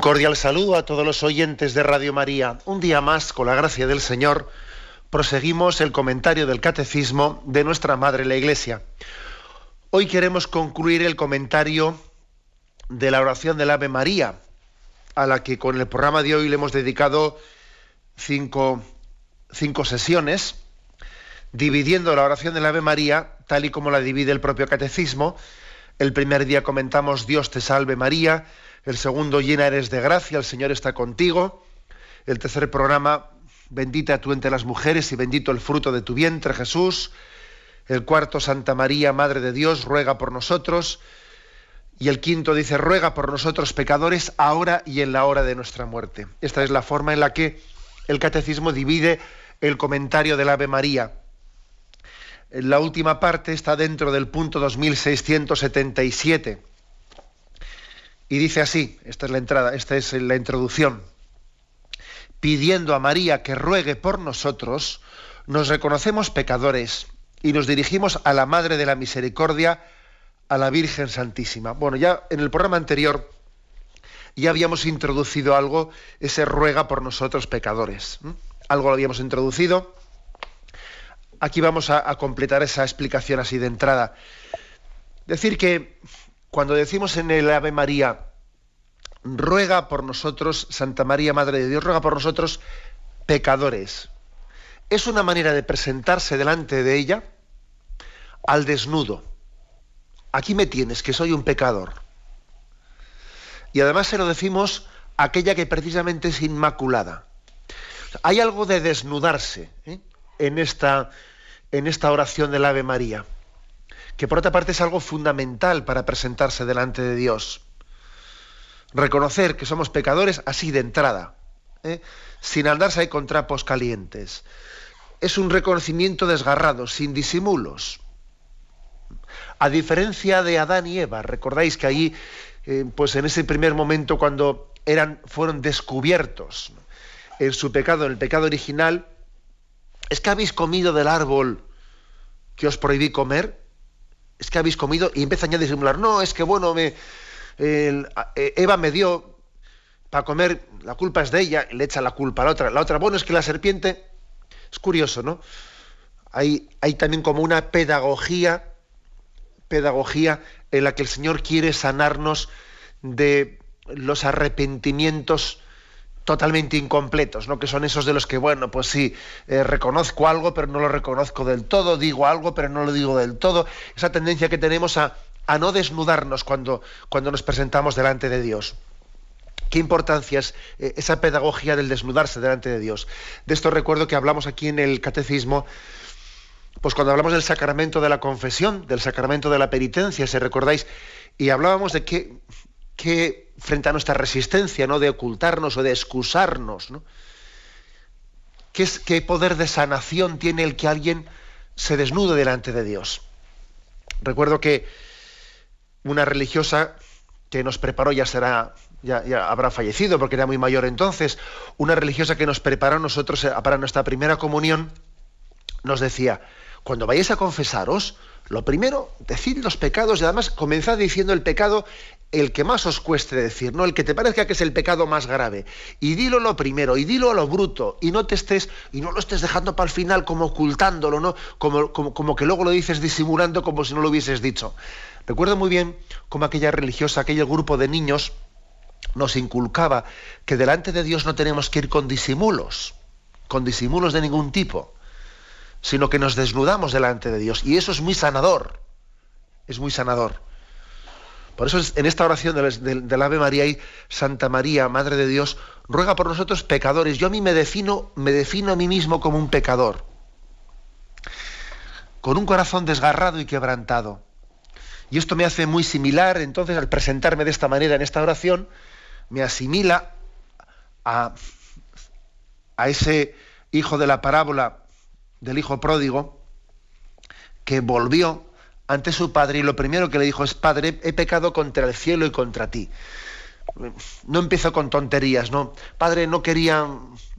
Un cordial saludo a todos los oyentes de Radio María. Un día más, con la gracia del Señor, proseguimos el comentario del Catecismo de nuestra Madre la Iglesia. Hoy queremos concluir el comentario de la oración del Ave María, a la que con el programa de hoy le hemos dedicado cinco, cinco sesiones, dividiendo la oración del Ave María tal y como la divide el propio Catecismo. El primer día comentamos Dios te salve María, el segundo, llena eres de gracia, el Señor está contigo. El tercer programa, bendita tú entre las mujeres y bendito el fruto de tu vientre, Jesús. El cuarto, Santa María, Madre de Dios, ruega por nosotros. Y el quinto dice, ruega por nosotros pecadores, ahora y en la hora de nuestra muerte. Esta es la forma en la que el catecismo divide el comentario del Ave María. La última parte está dentro del punto 2677 y dice así, esta es la entrada, esta es la introducción. Pidiendo a María que ruegue por nosotros, nos reconocemos pecadores y nos dirigimos a la Madre de la Misericordia, a la Virgen Santísima. Bueno, ya en el programa anterior ya habíamos introducido algo, ese ruega por nosotros pecadores. Algo lo habíamos introducido. Aquí vamos a, completar esa explicación así de entrada. Decir que cuando decimos en el Ave María, ruega por nosotros, Santa María, Madre de Dios, ruega por nosotros pecadores, es una manera de presentarse delante de ella al desnudo. Aquí me tienes, que soy un pecador. Y además se lo decimos a aquella que precisamente es inmaculada. Hay algo de desnudarse ¿eh? en, esta, en esta oración del Ave María que por otra parte es algo fundamental para presentarse delante de Dios. Reconocer que somos pecadores así de entrada, ¿eh? sin andarse ahí con trapos calientes. Es un reconocimiento desgarrado, sin disimulos. A diferencia de Adán y Eva, recordáis que ahí, eh, pues en ese primer momento cuando eran, fueron descubiertos en su pecado, en el pecado original, es que habéis comido del árbol que os prohibí comer es que habéis comido y empiezan ya a disimular, no, es que bueno, me, eh, Eva me dio para comer, la culpa es de ella, le echa la culpa a la otra. La otra, bueno, es que la serpiente, es curioso, ¿no? Hay, hay también como una pedagogía, pedagogía en la que el Señor quiere sanarnos de los arrepentimientos totalmente incompletos, ¿no? que son esos de los que, bueno, pues sí, eh, reconozco algo, pero no lo reconozco del todo, digo algo, pero no lo digo del todo. Esa tendencia que tenemos a, no desnudarnos cuando, cuando nos presentamos delante de Dios. ¿Qué importancia es eh, esa pedagogía del desnudarse delante de Dios? De esto recuerdo que hablamos aquí en el Catecismo, pues cuando hablamos del sacramento de la confesión, del sacramento de la penitencia, si recordáis, y hablábamos de que que frente a nuestra resistencia, ¿no? De ocultarnos o de excusarnos, ¿no? ¿Qué, es, ¿Qué poder de sanación tiene el que alguien se desnude delante de Dios? Recuerdo que una religiosa que nos preparó, ya será, ya, ya, habrá fallecido porque era muy mayor entonces, una religiosa que nos preparó a nosotros eh, para nuestra primera comunión, nos decía, cuando vayáis a confesaros, lo primero, decid los pecados y además comenzad diciendo el pecado el que más os cueste decir, ¿no? El que te parezca que es el pecado más grave. Y dilo lo primero, y dilo a lo bruto, y no te estés, y no lo estés dejando para el final como ocultándolo, ¿no? Como, como, como que luego lo dices disimulando como si no lo hubieses dicho. Recuerdo muy bien cómo aquella religiosa, aquel grupo de niños, nos inculcaba que delante de Dios no tenemos que ir con disimulos, con disimulos de ningún tipo, sino que nos desnudamos delante de Dios. Y eso es muy sanador, es muy sanador. Por eso en esta oración del, Ave María y Santa María, Madre de Dios, ruega por nosotros pecadores. Yo a mí me defino, me defino a mí mismo como un pecador, con un corazón desgarrado y quebrantado. Y esto me hace muy similar, entonces, al presentarme de esta manera en esta oración, me asimila a, a ese hijo de la parábola del hijo pródigo que volvió ante su padre y lo primero que le dijo es, Padre, he pecado contra el cielo y contra ti. No empezó con tonterías, ¿no? Padre, no quería,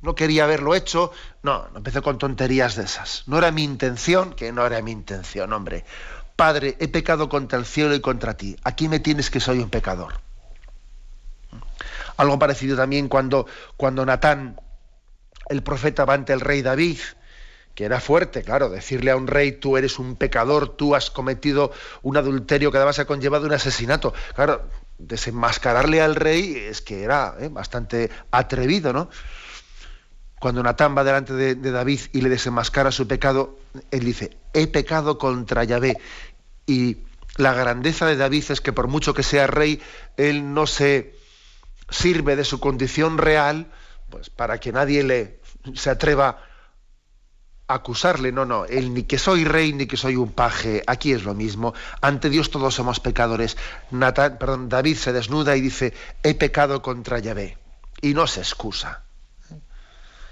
no quería haberlo hecho. No, no empezó con tonterías de esas. No era mi intención, que no era mi intención, hombre. Padre, he pecado contra el cielo y contra ti. Aquí me tienes que soy un pecador. Algo parecido también cuando, cuando Natán, el profeta, va ante el rey David que era fuerte, claro, decirle a un rey, tú eres un pecador, tú has cometido un adulterio que además ha conllevado un asesinato. Claro, desenmascararle al rey es que era ¿eh? bastante atrevido, ¿no? Cuando Natán va delante de, de, David y le desenmascara su pecado, él dice, he pecado contra Yahvé. Y la grandeza de David es que por mucho que sea rey, él no se sirve de su condición real, pues para que nadie le se atreva acusarle, no, no, él ni que soy rey ni que soy un paje, aquí es lo mismo, ante Dios todos somos pecadores. perdón, David se desnuda y dice, he pecado contra Yahvé, y no se excusa.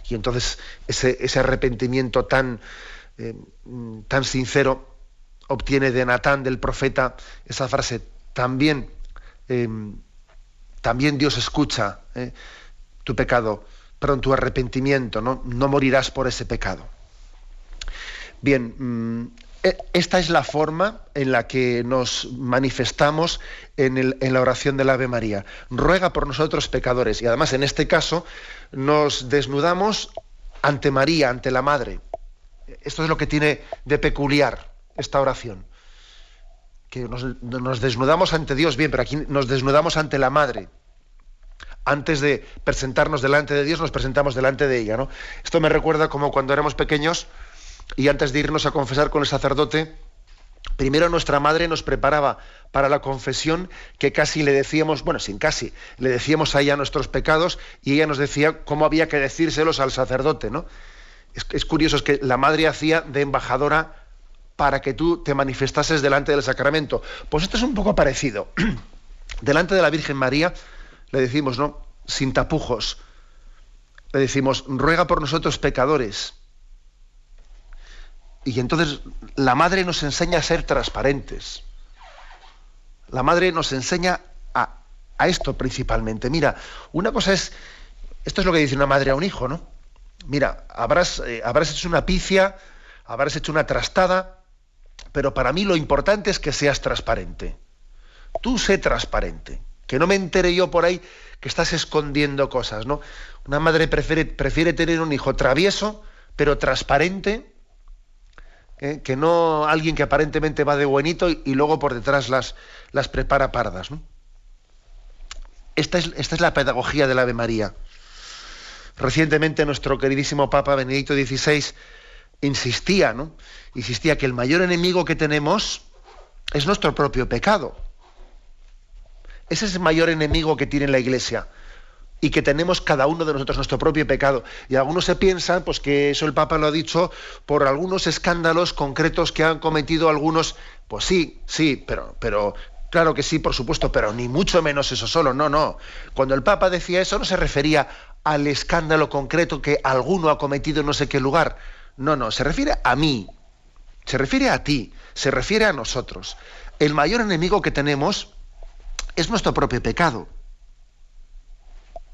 Y entonces ese, ese arrepentimiento tan, eh, tan sincero obtiene de Natán, del profeta, esa frase, también, em, también Dios escucha eh, tu pecado, perdón, tu arrepentimiento, ¿no? no morirás por ese pecado. Bien, mm, e, esta es la forma en la que nos manifestamos en, la oración del Ave María. Ruega por nosotros pecadores. Y además, en este caso, nos desnudamos ante María, ante la Madre. Esto es lo que tiene de peculiar esta oración. Que nos, desnudamos ante Dios, bien, pero aquí nos desnudamos ante la Madre. Antes de presentarnos delante de Dios, nos presentamos delante de ella. ¿no? Esto me recuerda como cuando éramos pequeños, y antes de irnos a confesar con el sacerdote, primero nuestra madre nos preparaba para la confesión que casi le decíamos, bueno, sin casi, le decíamos a ella nuestros pecados y ella nos decía cómo había que decírselos al sacerdote, ¿no? Es, curioso, es que la madre hacía de embajadora para que tú te manifestases delante del sacramento. Pues esto es un poco parecido. delante de la Virgen María le decimos, ¿no? Sin tapujos. Le decimos, ruega por nosotros pecadores y entonces la madre nos enseña a ser transparentes. La madre nos enseña a, esto principalmente. Mira, una cosa es, esto es lo que dice una madre a un hijo, ¿no? Mira, habrás, eh, habrás hecho una picia, habrás hecho una trastada, pero para mí lo importante es que seas transparente. Tú sé transparente, que no me entere yo por ahí que estás escondiendo cosas, ¿no? Una madre prefiere, prefiere tener un hijo travieso, pero transparente, ¿eh? que no alguien que aparentemente va de buenito y, luego por detrás las, las prepara pardas. Esta, es, esta es la pedagogía del Ave María. Recientemente nuestro queridísimo Papa Benedicto XVI insistía, ¿no? Insistía que el mayor enemigo que tenemos es nuestro propio pecado. Ese es el mayor enemigo que tiene la Iglesia y que tenemos cada uno de nosotros nuestro propio pecado. Y algunos se piensan pues, que eso el Papa lo ha dicho por algunos escándalos concretos que han cometido algunos. Pues sí, sí, pero, pero claro que sí, por supuesto, pero ni mucho menos eso solo. No, no. Cuando el Papa decía eso no se refería al escándalo concreto que alguno ha cometido en no sé qué lugar. No, no, se refiere a mí, se refiere a ti, se refiere a nosotros. El mayor enemigo que tenemos es nuestro propio pecado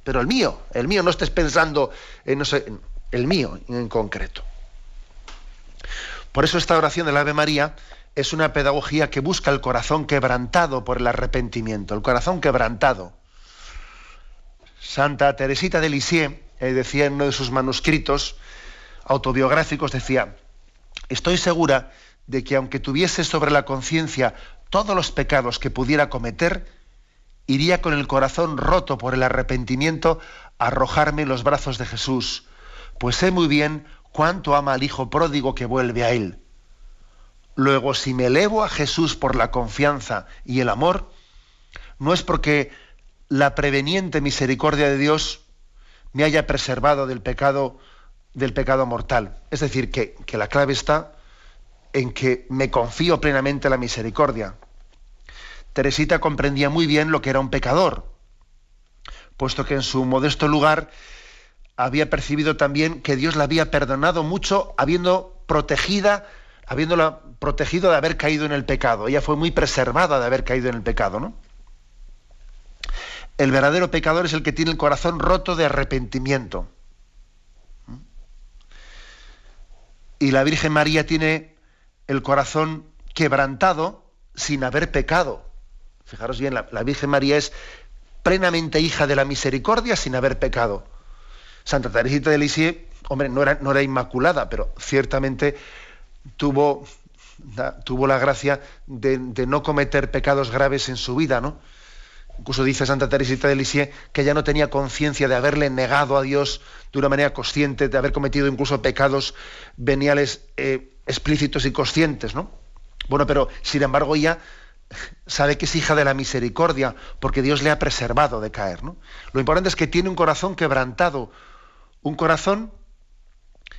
pero el mío, el mío, no estés pensando en, no sé, el mío en concreto. Por eso esta oración del Ave María es una pedagogía que busca el corazón quebrantado por el arrepentimiento, el corazón quebrantado. Santa Teresita de Lisieux eh, decía en uno de sus manuscritos autobiográficos, decía, estoy segura de que aunque tuviese sobre la conciencia todos los pecados que pudiera cometer, iría con el corazón roto por el arrepentimiento a arrojarme en los brazos de Jesús, pues sé muy bien cuánto ama al Hijo pródigo que vuelve a Él. Luego, si me elevo a Jesús por la confianza y el amor, no es porque la preveniente misericordia de Dios me haya preservado del pecado, del pecado mortal. Es decir, que, que la clave está en que me confío plenamente en la misericordia. Teresita comprendía muy bien lo que era un pecador. puesto que en su modesto lugar había percibido también que Dios la había perdonado mucho, habiendo protegida, habiéndola protegido de haber caído en el pecado. Ella fue muy preservada de haber caído en el pecado, ¿no? El verdadero pecador es el que tiene el corazón roto de arrepentimiento. Y la Virgen María tiene el corazón quebrantado sin haber pecado. Fijaros bien, la, Virgen María es plenamente hija de la misericordia sin haber pecado. Santa Teresita de Lisieux, hombre, no era, no era inmaculada, pero ciertamente tuvo, tuvo la gracia de, no cometer pecados graves en su vida, ¿no? Incluso dice Santa Teresita de Lisieux que ella no tenía conciencia de haberle negado a Dios de una manera consciente, de haber cometido incluso pecados veniales eh, explícitos y conscientes, ¿no? Bueno, pero sin embargo ella sabe que es hija de la misericordia, porque Dios le ha preservado de caer. ¿no? Lo importante es que tiene un corazón quebrantado, un corazón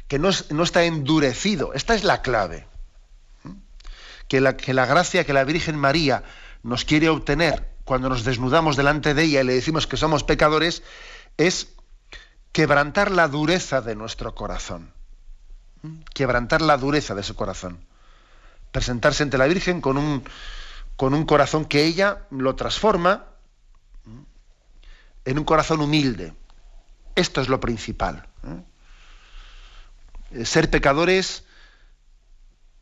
que no, está endurecido. Esta es la clave. Que la, que la gracia que la Virgen María nos quiere obtener cuando nos desnudamos delante de ella y le decimos que somos pecadores, es quebrantar la dureza de nuestro corazón. Quebrantar la dureza de su corazón. Presentarse ante la Virgen con un, con un corazón que ella lo transforma en un corazón humilde. Esto es lo principal. ¿eh? Ser pecadores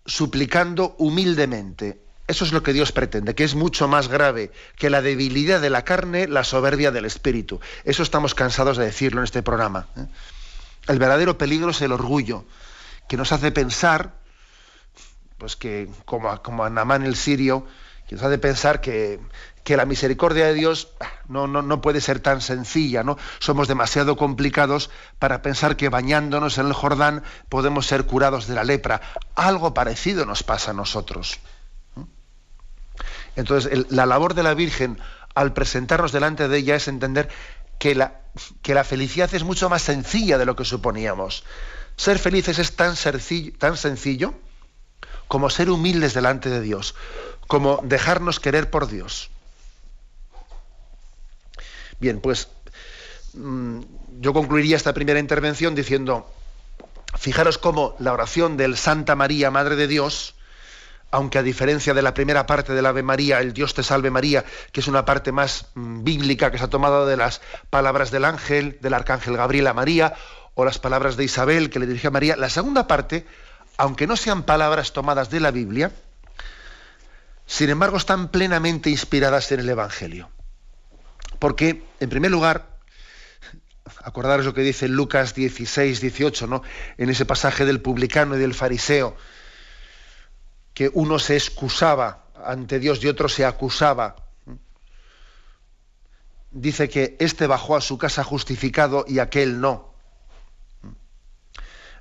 suplicando humildemente, eso es lo que Dios pretende, que es mucho más grave que la debilidad de la carne, la soberbia del espíritu. Eso estamos cansados de decirlo en este programa. ¿eh? El verdadero peligro es el orgullo, que nos hace pensar, pues que como, como a Namán el sirio, que nos pensar que, que la misericordia de Dios ah, no, no, no, puede ser tan sencilla, ¿no? Somos demasiado complicados para pensar que bañándonos en el Jordán podemos ser curados de la lepra. Algo parecido nos pasa a nosotros. Entonces, la labor de la Virgen al presentarnos delante de ella es entender que la, que la felicidad es mucho más sencilla de lo que suponíamos. Ser felices es tan sencillo, tan sencillo como ser humildes delante de Dios, como dejarnos querer por Dios. Bien, pues mm, yo concluiría esta primera intervención diciendo, fijaros cómo la oración del Santa María, Madre de Dios, aunque a diferencia de la primera parte del Ave María, el Dios te salve María, que es una parte más mm, bíblica que se ha tomado de las palabras del ángel, del arcángel Gabriel a María, o las palabras de Isabel que le dirige a María, la segunda parte, aunque no sean palabras tomadas de la Biblia, sin embargo están plenamente inspiradas en el Evangelio. Porque, en primer lugar, acordaros lo que dice Lucas 16, 18, ¿no? en ese pasaje del publicano y del fariseo, que uno se excusaba ante Dios y otro se acusaba. Dice que éste bajó a su casa justificado y aquel no.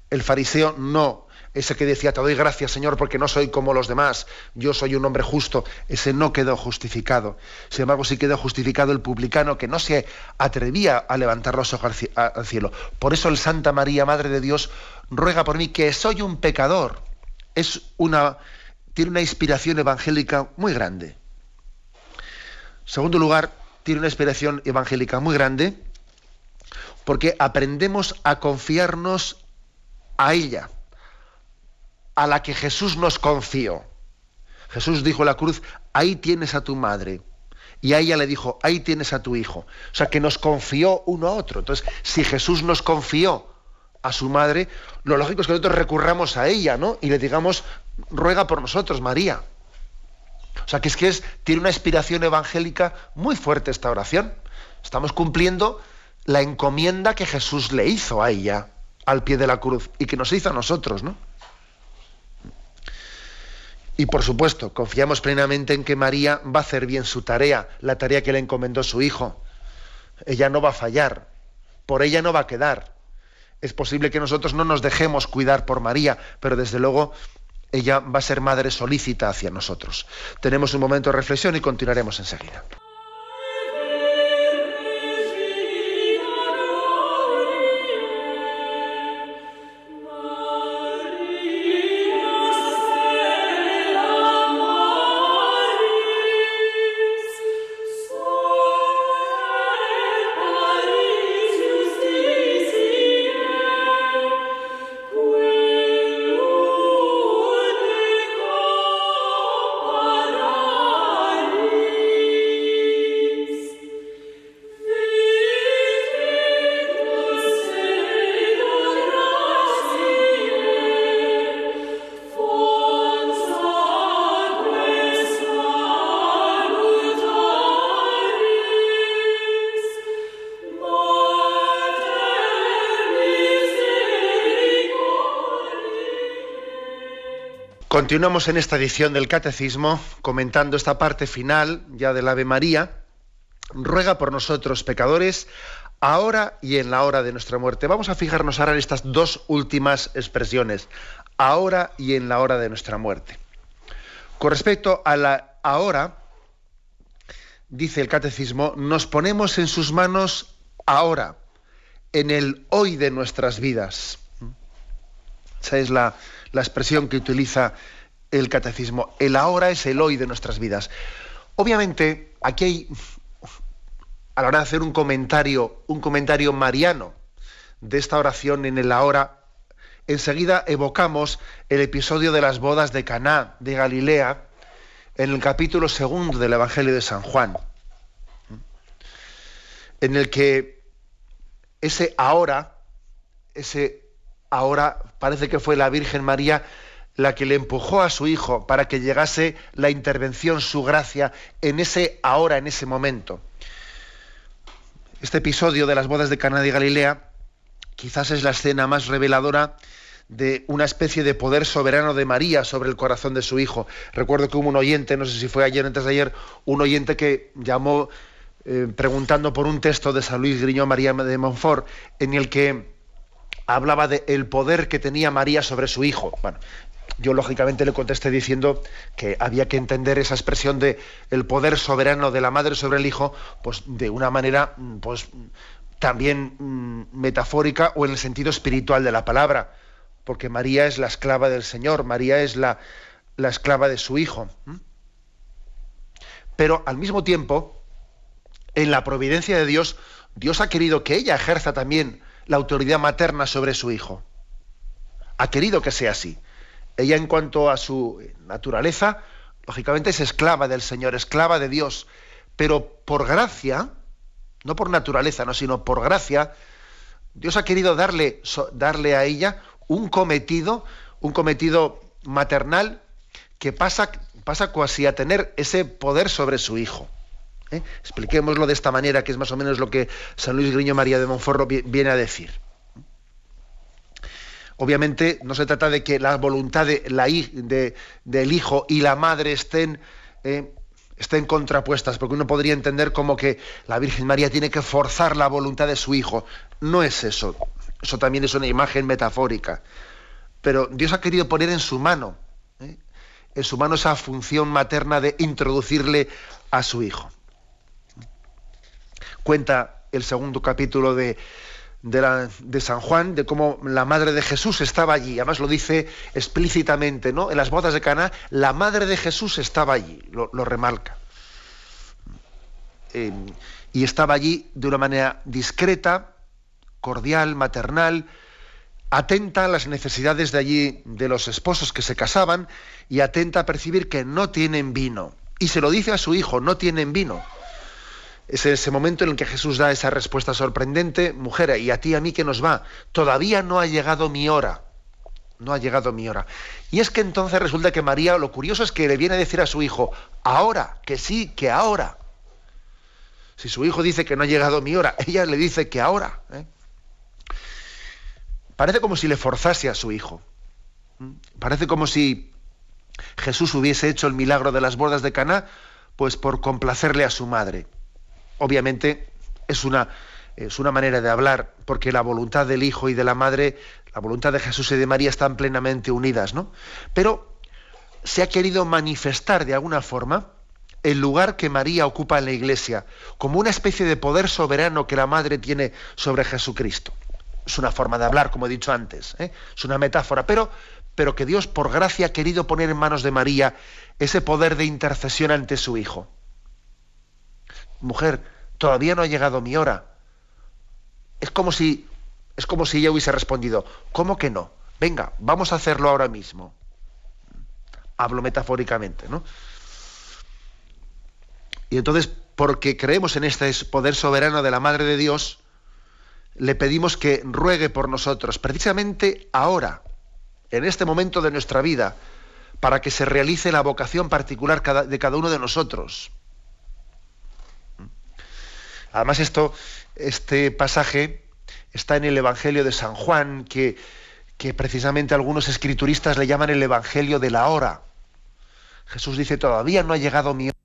El fariseo no, ese que decía, te doy gracias Señor porque no soy como los demás, yo soy un hombre justo, ese no quedó justificado. Sin embargo, sí quedó justificado el publicano que no se atrevía a levantar los ojos al cielo. Por eso el Santa María, Madre de Dios, ruega por mí que soy un pecador. Es una, tiene una inspiración evangélica muy grande. Segundo lugar, tiene una inspiración evangélica muy grande porque aprendemos a confiarnos a ella, a la que Jesús nos confió. Jesús dijo en la cruz, ahí tienes a tu madre. Y a ella le dijo, ahí tienes a tu hijo. O sea, que nos confió uno a otro. Entonces, si Jesús nos confió a su madre, lo lógico es que nosotros recurramos a ella, ¿no? Y le digamos, ruega por nosotros, María. O sea, que es que es, tiene una inspiración evangélica muy fuerte esta oración. Estamos cumpliendo la encomienda que Jesús le hizo a ella al pie de la cruz y que nos hizo a nosotros, ¿no? Y por supuesto, confiamos plenamente en que María va a hacer bien su tarea, la tarea que le encomendó su hijo. Ella no va a fallar, por ella no va a quedar. Es posible que nosotros no nos dejemos cuidar por María, pero desde luego ella va a ser madre solícita hacia nosotros. Tenemos un momento de reflexión y continuaremos enseguida. Continuamos en esta edición del Catecismo comentando esta parte final ya del Ave María. Ruega por nosotros pecadores, ahora y en la hora de nuestra muerte. Vamos a fijarnos ahora en estas dos últimas expresiones, ahora y en la hora de nuestra muerte. Con respecto a la ahora, dice el catecismo, nos ponemos en sus manos ahora, en el hoy de nuestras vidas. Esa es la, la expresión que utiliza el catecismo. El ahora es el hoy de nuestras vidas. Obviamente, aquí hay, a la hora de hacer un comentario, un comentario mariano de esta oración en el ahora, enseguida evocamos el episodio de las bodas de Caná de Galilea en el capítulo segundo del Evangelio de San Juan, en el que ese ahora, ese ahora parece que fue la Virgen María la que le empujó a su hijo para que llegase la intervención, su gracia, en ese ahora, en ese momento. Este episodio de las bodas de Caná de Galilea quizás es la escena más reveladora de una especie de poder soberano de María sobre el corazón de su hijo. Recuerdo que hubo un oyente, no sé si fue ayer o antes de ayer, un oyente que llamó eh, preguntando por un texto de San Luis Griñón María de Montfort, en el que hablaba del poder que tenía María sobre su hijo. Bueno, yo lógicamente le contesté diciendo que había que entender esa expresión de el poder soberano de la madre sobre el hijo, pues de una manera, pues también mm, metafórica o en el sentido espiritual de la palabra porque María es la esclava del Señor, María es la, la esclava de su Hijo. Pero al mismo tiempo, en la providencia de Dios, Dios ha querido que ella ejerza también la autoridad materna sobre su Hijo. Ha querido que sea así. Ella en cuanto a su naturaleza, lógicamente es esclava del Señor, esclava de Dios, pero por gracia, no por naturaleza, no, sino por gracia, Dios ha querido darle, darle a ella un cometido, un cometido maternal que pasa, pasa casi a tener ese poder sobre su hijo. ¿Eh? Expliquémoslo de esta manera, que es más o menos lo que San Luis Griño María de Monforro viene a decir. Obviamente no se trata de que la voluntad del hijo y la madre estén, eh, estén contrapuestas, porque uno podría entender como que la Virgen María tiene que forzar la voluntad de su hijo. No es eso. Eso también es una imagen metafórica. Pero Dios ha querido poner en su mano, ¿eh? en su mano esa función materna de introducirle a su hijo. Cuenta el segundo capítulo de, San Juan, de cómo la madre de Jesús estaba allí. Además lo dice explícitamente, ¿no? En las bodas de Cana, la madre de Jesús estaba allí, lo, remarca. Eh, y estaba allí de una manera discreta, cordial, maternal, atenta a las necesidades de allí de los esposos que se casaban y atenta a percibir que no tienen vino. Y se lo dice a su hijo, no tienen vino. Es ese momento en el que Jesús da esa respuesta sorprendente, mujer, y a ti a mí que nos va, todavía no ha llegado mi hora. No ha llegado mi hora. Y es que entonces resulta que María, lo curioso es que le viene a decir a su hijo, ahora, que sí, que ahora. Si su hijo dice que no ha llegado mi hora, ella le dice que ahora. ¿eh? Parece como si le forzase a su hijo. Parece como si Jesús hubiese hecho el milagro de las bodas de Caná, pues por complacerle a su madre. Obviamente es una, es una manera de hablar, porque la voluntad del hijo y de la madre, la voluntad de Jesús y de María están plenamente unidas, ¿no? Pero se ha querido manifestar de alguna forma el lugar que María ocupa en la iglesia, como una especie de poder soberano que la madre tiene sobre Jesucristo es una forma de hablar, como he dicho antes, ¿eh? es una metáfora, pero, pero que Dios por gracia ha querido poner en manos de María ese poder de intercesión ante su Hijo. Mujer, todavía no ha llegado mi hora. Es como si, es como si ella hubiese respondido, ¿cómo que no? Venga, vamos a hacerlo ahora mismo. Hablo metafóricamente, ¿no? Y entonces, porque creemos en este poder soberano de la Madre de Dios, le pedimos que ruegue por nosotros, precisamente ahora, en este momento de nuestra vida, para que se realice la vocación particular de cada uno de nosotros. Además, esto, este pasaje está en el Evangelio de San Juan, que, precisamente algunos escrituristas le llaman el Evangelio de la hora. Jesús dice, todavía no ha llegado mi hora,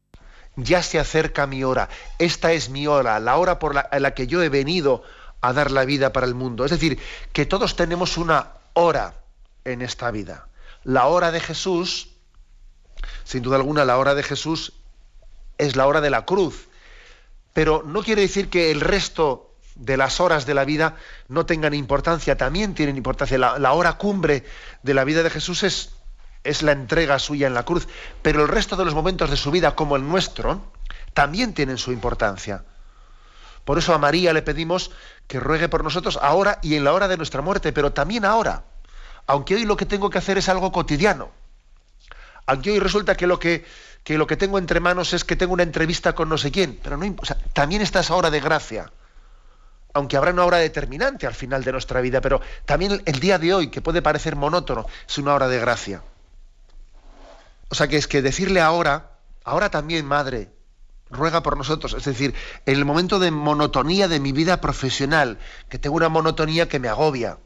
ya se acerca mi hora, esta es mi hora, la hora por la, la que yo he venido a dar la vida para el mundo. Es decir, que todos tenemos una hora en esta vida. La hora de Jesús, sin duda alguna, la hora de Jesús es la hora de la cruz. Pero no quiere decir que el resto de las horas de la vida no tengan importancia, también tienen importancia. La, hora cumbre de la vida de Jesús es, es la entrega suya en la cruz, pero el resto de los momentos de su vida, como el nuestro, también tienen su importancia. Por eso a María le pedimos que ruegue por nosotros ahora y en la hora de nuestra muerte, pero también ahora. Aunque hoy lo que tengo que hacer es algo cotidiano. Aunque hoy resulta que lo que, lo que tengo entre manos es que tengo una entrevista con no sé quién, pero no, también está esa hora de gracia aunque habrá una hora determinante al final de nuestra vida, pero también el día de hoy, que puede parecer monótono, es una hora de gracia. O sea que es que decirle ahora, ahora también, madre, ruega por nosotros, es decir, en el momento de monotonía de mi vida profesional, que tengo una monotonía que me agobia,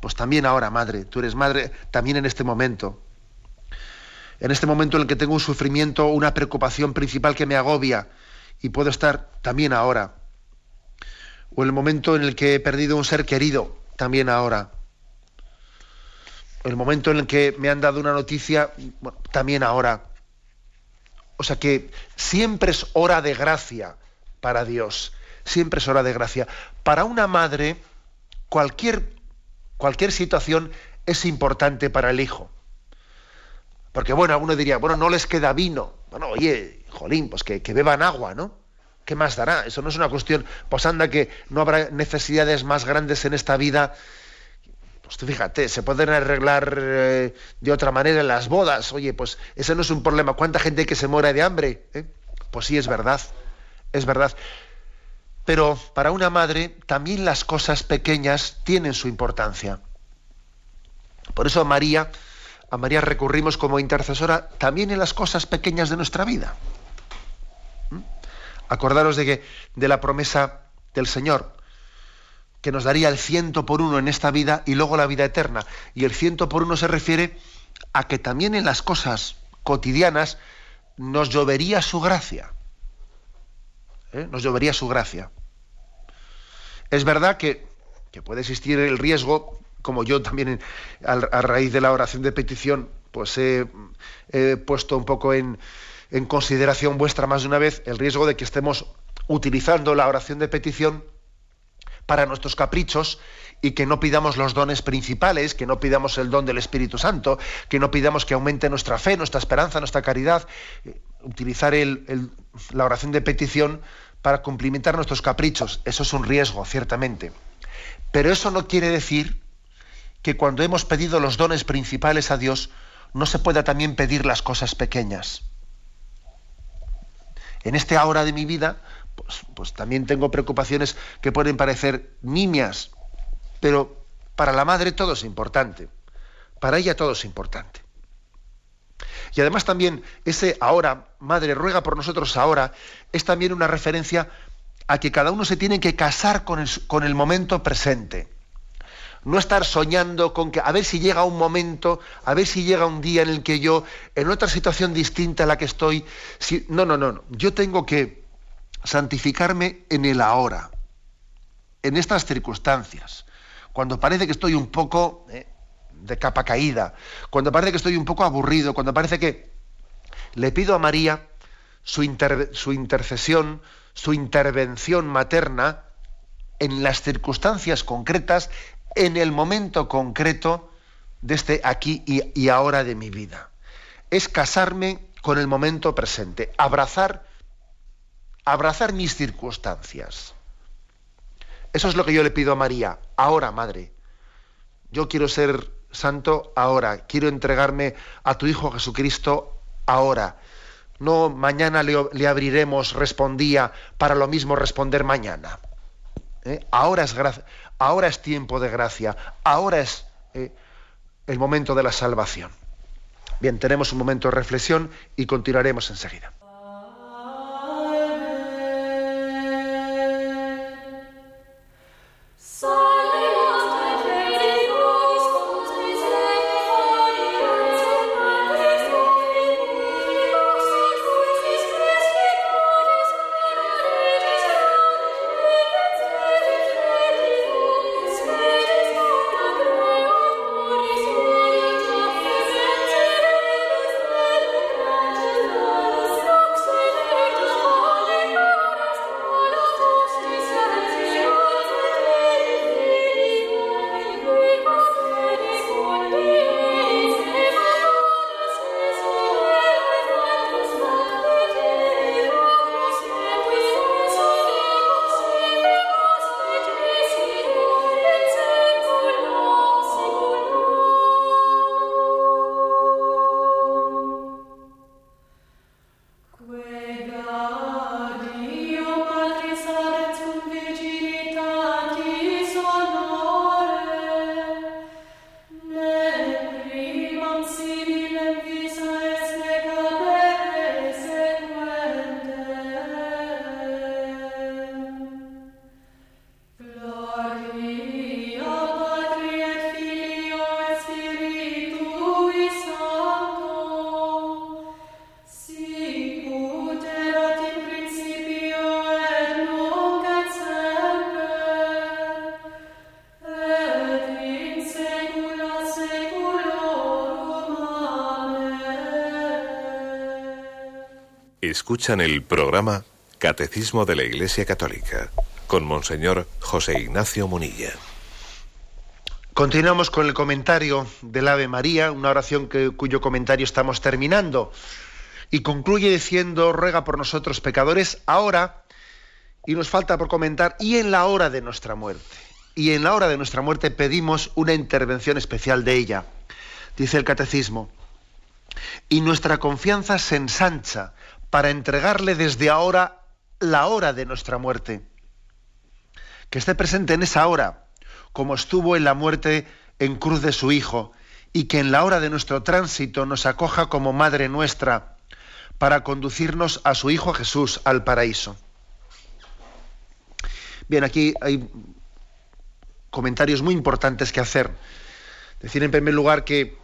pues también ahora, madre, tú eres madre también en este momento. En este momento en el que tengo un sufrimiento, una preocupación principal que me agobia, y puedo estar también ahora o el momento en el que he perdido un ser querido, también ahora. El momento en el que me han dado una noticia, también ahora. O sea que siempre es hora de gracia para Dios, siempre es hora de gracia. Para una madre, cualquier, cualquier situación es importante para el hijo. Porque bueno, alguno diría, bueno, no les queda vino. Bueno, oye, jolín, pues que, que beban agua, ¿no? ¿qué más dará? Eso no es una cuestión, pues anda que no habrá necesidades más grandes en esta vida. Pues fíjate, se pueden arreglar eh, de otra manera las bodas. Oye, pues ese no es un problema. ¿Cuánta gente hay que se muere de hambre? ¿Eh? Pues sí, es verdad, es verdad. Pero para una madre también las cosas pequeñas tienen su importancia. Por eso María, a María recurrimos como intercesora también en las cosas pequeñas de nuestra vida. Acordaros de que de la promesa del Señor, que nos daría el ciento por uno en esta vida y luego la vida eterna. Y el ciento por uno se refiere a que también en las cosas cotidianas nos llovería su gracia. ¿Eh? Nos llovería su gracia. Es verdad que, puede existir el riesgo, como yo también a, raíz de la oración de petición, pues he puesto un poco en, consideración vuestra más de una vez el riesgo de que estemos utilizando la oración de petición para nuestros caprichos y que no pidamos los dones principales, que no pidamos el don del Espíritu Santo, que no pidamos que aumente nuestra fe, nuestra esperanza, nuestra caridad, eh, utilizar la oración de petición para cumplimentar nuestros caprichos. Eso es un riesgo, ciertamente. Pero eso no quiere decir que cuando hemos pedido los dones principales a Dios, no se pueda también pedir las cosas pequeñas en este ahora de mi vida, pues, pues, también tengo preocupaciones que pueden parecer nimias, pero para la madre todo es importante. Para ella todo es importante. Y además también ese ahora, madre, ruega por nosotros ahora, es también una referencia a que cada uno se tiene que casar con el, con el momento presente no estar soñando con que a ver si llega un momento, a ver si llega un día en el que yo, en otra situación distinta a la que estoy, si... no, no, no, no, yo tengo que santificarme en el ahora, en estas circunstancias, cuando parece que estoy un poco eh, de capa caída, cuando parece que estoy un poco aburrido, cuando parece que le pido a María su, su intercesión, su intervención materna, en las circunstancias concretas en el momento concreto de este aquí y, ahora de mi vida. Es casarme con el momento presente, abrazar, abrazar mis circunstancias. Eso es lo que yo le pido a María. Ahora, Madre, yo quiero ser santo ahora, quiero entregarme a tu Hijo Jesucristo ahora. No mañana le, abriremos, respondía, para lo mismo responder mañana. ¿Eh? Ahora es ahora es tiempo de gracia, ahora es eh, el momento de la salvación. Bien, tenemos un momento de reflexión y continuaremos enseguida. Escuchan el programa Catecismo de la Iglesia Católica con Monseñor José Ignacio Munilla. Continuamos con el comentario del Ave María, una oración cuyo comentario estamos terminando. Y concluye diciendo, ruega por nosotros pecadores, ahora, y nos falta por comentar, y en la hora de nuestra muerte. Y en la hora de nuestra muerte pedimos una intervención especial de ella. Dice el catecismo, y nuestra confianza se ensancha para entregarle desde ahora la hora de nuestra muerte. Que esté presente en esa hora como estuvo en la muerte en cruz de su Hijo, y que en la hora de nuestro tránsito nos acoja como Madre nuestra, para conducirnos a su Hijo Jesús al paraíso. Bien, aquí hay comentarios muy importantes que hacer. Decir en primer lugar que,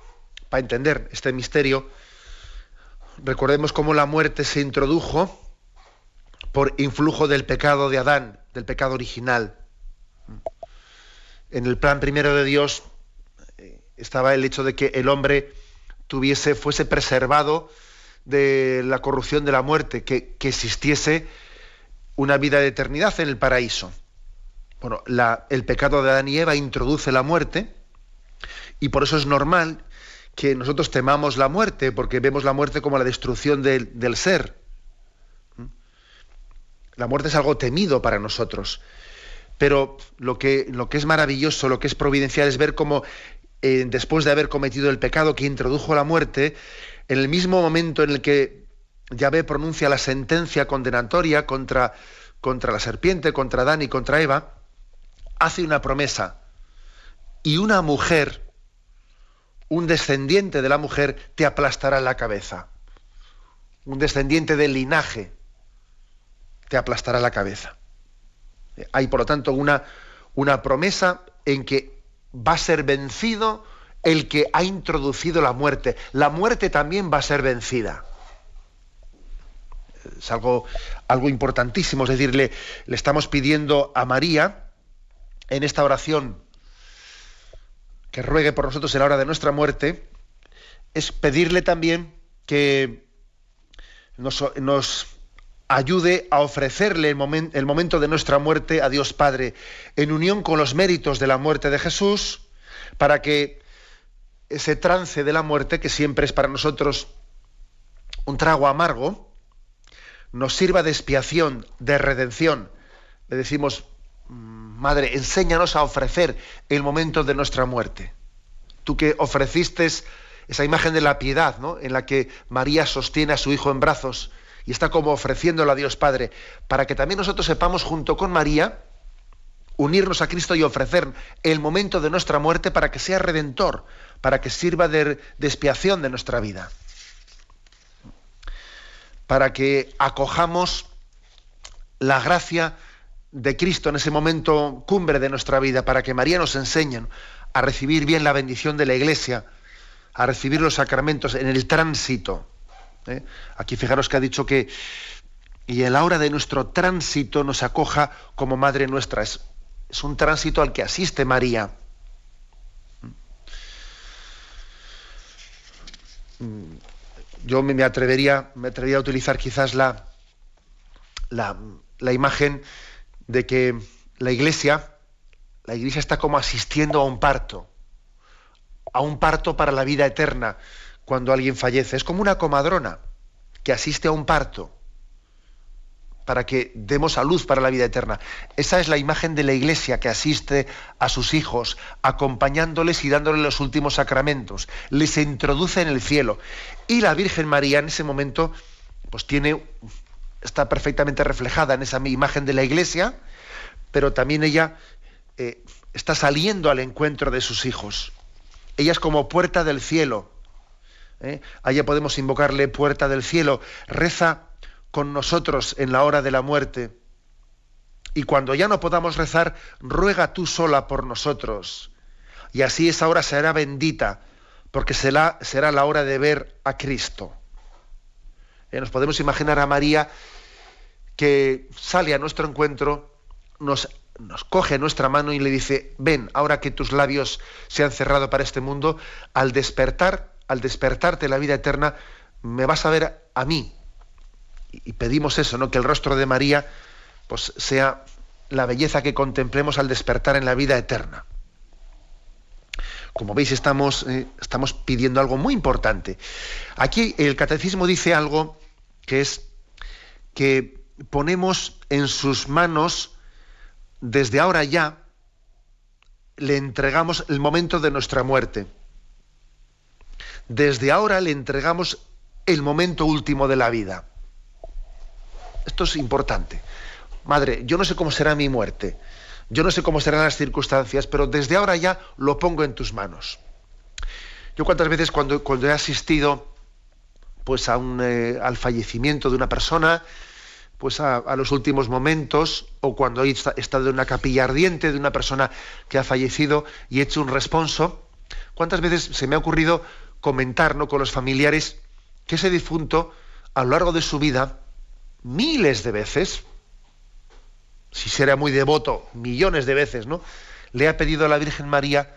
para entender este misterio, recordemos cómo la muerte se introdujo por influjo del pecado de Adán, del pecado original en el plan primero de Dios eh, estaba el hecho de que el hombre tuviese, fuese preservado de la corrupción de la muerte, que, existiese una vida de eternidad en el paraíso. Bueno, el pecado de Adán y Eva introduce la muerte y por eso es normal que nosotros temamos la muerte, porque vemos la muerte como la destrucción del, del ser. ¿Mm? La muerte es algo temido para nosotros. Pero lo que, lo que es maravilloso, lo que es providencial es ver cómo eh, después de haber cometido el pecado que introdujo la muerte, en el mismo momento en el que Yahvé pronuncia la sentencia condenatoria contra, contra la serpiente, contra Adán y contra Eva, hace una promesa. Y una mujer, un descendiente de la mujer, te aplastará la cabeza. Un descendiente del linaje te aplastará la cabeza. Hay, por lo tanto, una, una promesa en que va a ser vencido el que ha introducido la muerte. La muerte también va a ser vencida. Es algo, algo importantísimo, es decir, le, estamos pidiendo a María en esta oración que ruegue por nosotros en la hora de nuestra muerte, es pedirle también que nos, ayude a ofrecerle el, el, momento de nuestra muerte a Dios Padre, en unión con los méritos de la muerte de Jesús, para que ese trance de la muerte, que siempre es para nosotros un trago amargo, nos sirva de expiación, de redención. Le decimos, Madre, enséñanos a ofrecer el momento de nuestra muerte. Tú que ofreciste esa imagen de la piedad, ¿no? en la que María sostiene a su hijo en brazos, y está como ofreciéndolo a Dios Padre, para que también nosotros sepamos junto con María unirnos a Cristo y ofrecer el momento de nuestra muerte para que sea redentor, para que sirva de, expiación de nuestra vida, para que acojamos la gracia de Cristo en ese momento cumbre de nuestra vida, para que María nos enseñe a recibir bien la bendición de la Iglesia, a recibir los sacramentos en el tránsito ¿eh? Aquí fijaros que ha dicho que y en la hora de nuestro tránsito nos acoja como Madre nuestra. Es, es un tránsito al que asiste María. Yo me atrevería, me atrevería a utilizar quizás la, la, la imagen de que la iglesia, la iglesia está como asistiendo a un parto, a un parto para la vida eterna cuando alguien fallece. Es como una comadrona que asiste a un parto para que demos a luz para la vida eterna. Esa es la imagen de la iglesia que asiste a sus hijos, acompañándoles y dándoles los últimos sacramentos. Les introduce en el cielo. Y la Virgen María en ese momento, pues tiene, está perfectamente reflejada en esa imagen de la iglesia, pero también ella eh, está saliendo al encuentro de sus hijos. Ella es como puerta del cielo ¿eh? Allá podemos invocarle puerta del cielo. Reza con nosotros en la hora de la muerte. Y cuando ya no podamos rezar, ruega tú sola por nosotros. Y así esa hora será bendita, porque será la hora de ver a Cristo. ¿Eh? Nos podemos imaginar a María que sale a nuestro encuentro, nos, coge nuestra mano y le dice, ven, ahora que tus labios se han cerrado para este mundo, al despertar al despertarte la vida eterna, me vas a ver a mí. y pedimos eso, ¿no? Que el rostro de María pues, sea la belleza que contemplemos al despertar en la vida eterna. Como veis, estamos, eh, estamos pidiendo algo muy importante. Aquí el catecismo dice algo que es que ponemos en sus manos, desde ahora ya, le entregamos el momento de nuestra muerte. Desde ahora le entregamos el momento último de la vida. Esto es importante. Madre, yo no sé cómo será mi muerte, yo no sé cómo serán las circunstancias, pero desde ahora ya lo pongo en tus manos. Yo cuántas veces cuando, cuando he asistido pues a un, eh, al fallecimiento de una persona, pues a, los últimos momentos, o cuando he estado en una capilla ardiente de una persona que ha fallecido y he hecho un responso, cuántas veces se me ha ocurrido comentar ¿no? con los familiares que ese difunto, a lo largo de su vida, miles de veces, si será muy devoto, millones de veces, ¿no? Le ha pedido a la Virgen María,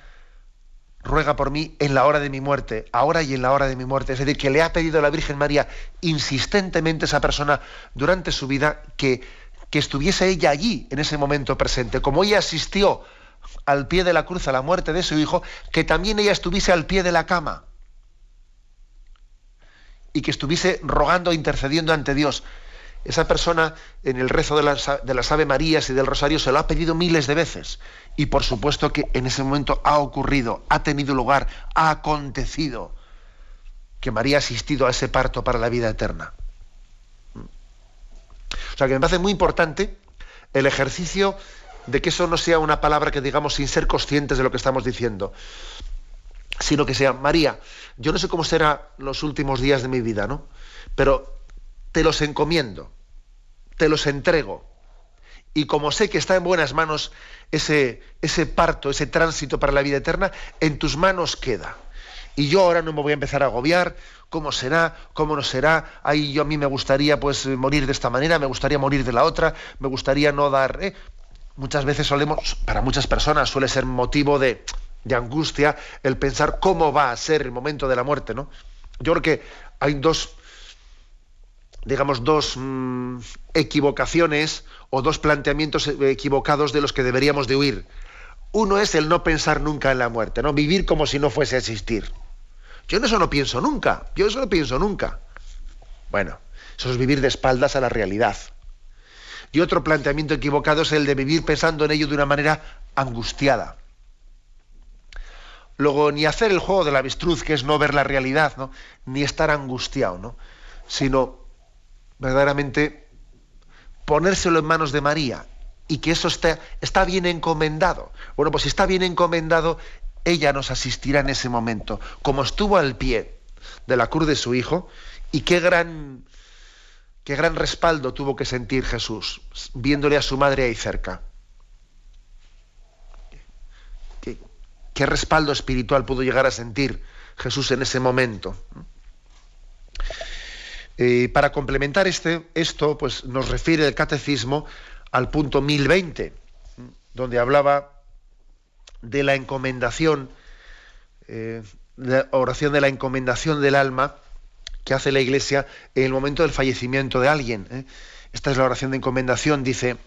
ruega por mí en la hora de mi muerte, ahora y en la hora de mi muerte. Es decir, que le ha pedido a la Virgen María insistentemente a esa persona durante su vida que, que estuviese ella allí, en ese momento presente. Como ella asistió al pie de la cruz a la muerte de su hijo, que también ella estuviese al pie de la cama y que estuviese rogando e intercediendo ante Dios esa persona en el rezo de las, de las Ave Marías y del Rosario se lo ha pedido miles de veces. Y por supuesto que en ese momento ha ocurrido, ha tenido lugar, ha acontecido que María ha asistido a ese parto para la vida eterna. O sea que me parece muy importante el ejercicio de que eso no sea una palabra que digamos sin ser conscientes de lo que estamos diciendo, sino que sea, María, yo no sé cómo serán los últimos días de mi vida, ¿no? Pero te los encomiendo, te los entrego. Y como sé que está en buenas manos ese, ese parto, ese tránsito para la vida eterna, en tus manos queda. Y yo ahora no me voy a empezar a agobiar, cómo será, cómo no será. Ahí yo a mí me gustaría pues morir de esta manera, me gustaría morir de la otra, me gustaría no dar. ¿eh? Muchas veces solemos, para muchas personas suele ser motivo de, de angustia el pensar cómo va a ser el momento de la muerte, ¿no? Yo creo que hay dos, digamos, dos mm, equivocaciones o dos planteamientos equivocados de los que deberíamos de huir. Uno es el no pensar nunca en la muerte, ¿no? Vivir como si no fuese a existir. Yo en eso no pienso nunca, yo eso no pienso nunca. Bueno, eso es vivir de espaldas a la realidad. Y otro planteamiento equivocado es el de vivir pensando en ello de una manera angustiada. Luego, ni hacer el juego del avestruz, que es no ver la realidad, ¿no? ni estar angustiado, ¿no? sino verdaderamente ponérselo en manos de María y que eso esté, está bien encomendado. Bueno, pues si está bien encomendado, ella nos asistirá en ese momento, como estuvo al pie de la cruz de su hijo, y qué gran, qué gran respaldo tuvo que sentir Jesús, viéndole a su madre ahí cerca. Qué respaldo espiritual pudo llegar a sentir Jesús en ese momento. Para complementar este, esto, pues nos refiere el catecismo al punto 1020, donde hablaba de la encomendación, eh, la oración de la encomendación del alma que hace la Iglesia en el momento del fallecimiento de alguien. ¿eh? Esta es la oración de encomendación, dice,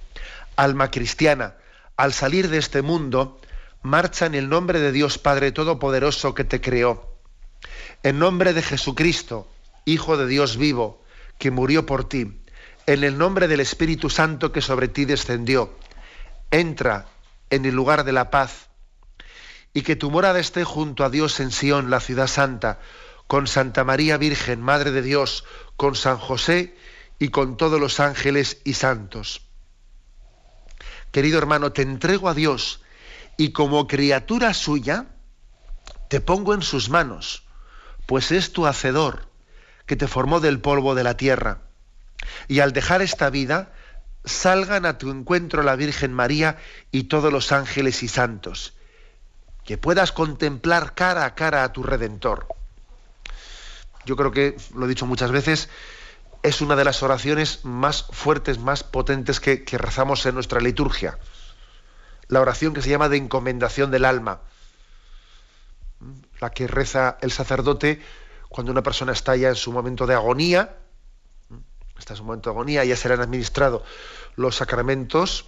alma cristiana, al salir de este mundo, marcha en el nombre de Dios Padre Todopoderoso que te creó, en nombre de Jesucristo, Hijo de Dios vivo, que murió por ti, en el nombre del Espíritu Santo que sobre ti descendió. Entra en el lugar de la paz y que tu morada esté junto a Dios en Sión, la ciudad santa, con Santa María Virgen, Madre de Dios, con San José y con todos los ángeles y santos. Querido hermano, te entrego a Dios y como criatura suya te pongo en sus manos, pues es tu hacedor que te formó del polvo de la tierra. Y al dejar esta vida, salgan a tu encuentro la Virgen María y todos los ángeles y santos, que puedas contemplar cara a cara a tu Redentor. Yo creo que, lo he dicho muchas veces, es una de las oraciones más fuertes, más potentes que, que rezamos en nuestra liturgia. La oración que se llama de encomendación del alma, la que reza el sacerdote cuando una persona está ya en su momento de agonía está en su momento de agonía, ya se le han administrado los sacramentos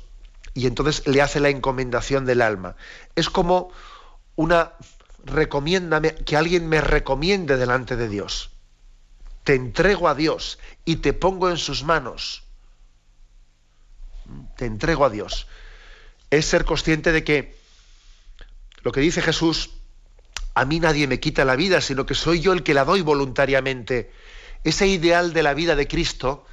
y entonces le hace la encomendación del alma. Es como una recomiéndame, que alguien me recomiende delante de Dios. Te entrego a Dios y te pongo en sus manos. Te entrego a Dios. Es ser consciente de que lo que dice Jesús, a mí nadie me quita la vida, sino que soy yo el que la doy voluntariamente. Ese ideal de la vida de Cristo,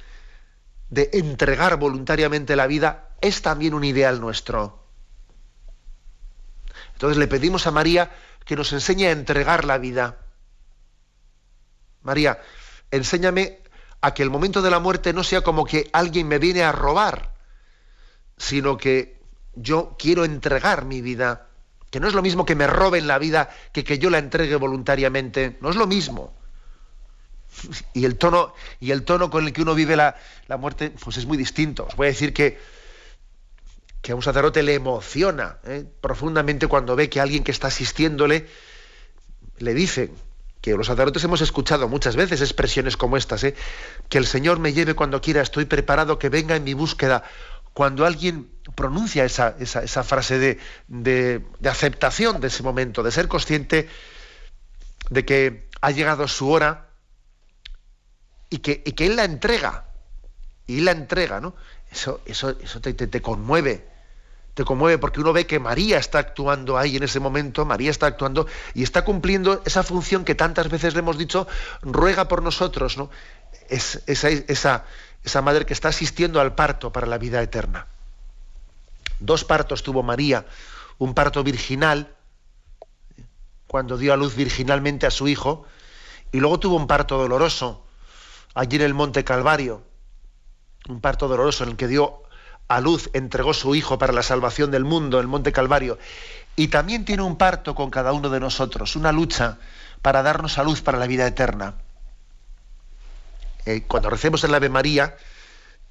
de entregar voluntariamente la vida, es también un ideal nuestro. Entonces le pedimos a María que nos enseñe a entregar la vida. María, enséñame a que el momento de la muerte no sea como que alguien me viene a robar, sino que yo quiero entregar mi vida. Que no es lo mismo que me roben la vida que que yo la entregue voluntariamente. No es lo mismo. Y el tono, y el tono con el que uno vive la, la muerte, pues es muy distinto. Os voy a decir que que a un sacerdote le emociona ¿eh? profundamente cuando ve que alguien que está asistiéndole le dice que los sacerdotes hemos escuchado muchas veces expresiones como estas, ¿eh? que el Señor me lleve cuando quiera, estoy preparado, que venga en mi búsqueda. Cuando alguien pronuncia esa, esa, frase de, de, aceptación de ese momento, de ser consciente de que ha llegado su hora y que, y que Él la entrega, y la entrega, ¿no? Eso, eso, eso te, te, te conmueve, te conmueve porque uno ve que María está actuando ahí en ese momento, María está actuando y está cumpliendo esa función que tantas veces le hemos dicho, ruega por nosotros, ¿no? Es, esa, esa, esa madre que está asistiendo al parto para la vida eterna. Dos partos tuvo María, un parto virginal, cuando dio a luz virginalmente a su hijo, y luego tuvo un parto doloroso, allí en el Monte Calvario, un parto doloroso en el que dio a luz entregó su Hijo para la salvación del mundo, el Monte Calvario, y también tiene un parto con cada uno de nosotros, una lucha para darnos a luz para la vida eterna. Eh, cuando recemos el Ave María,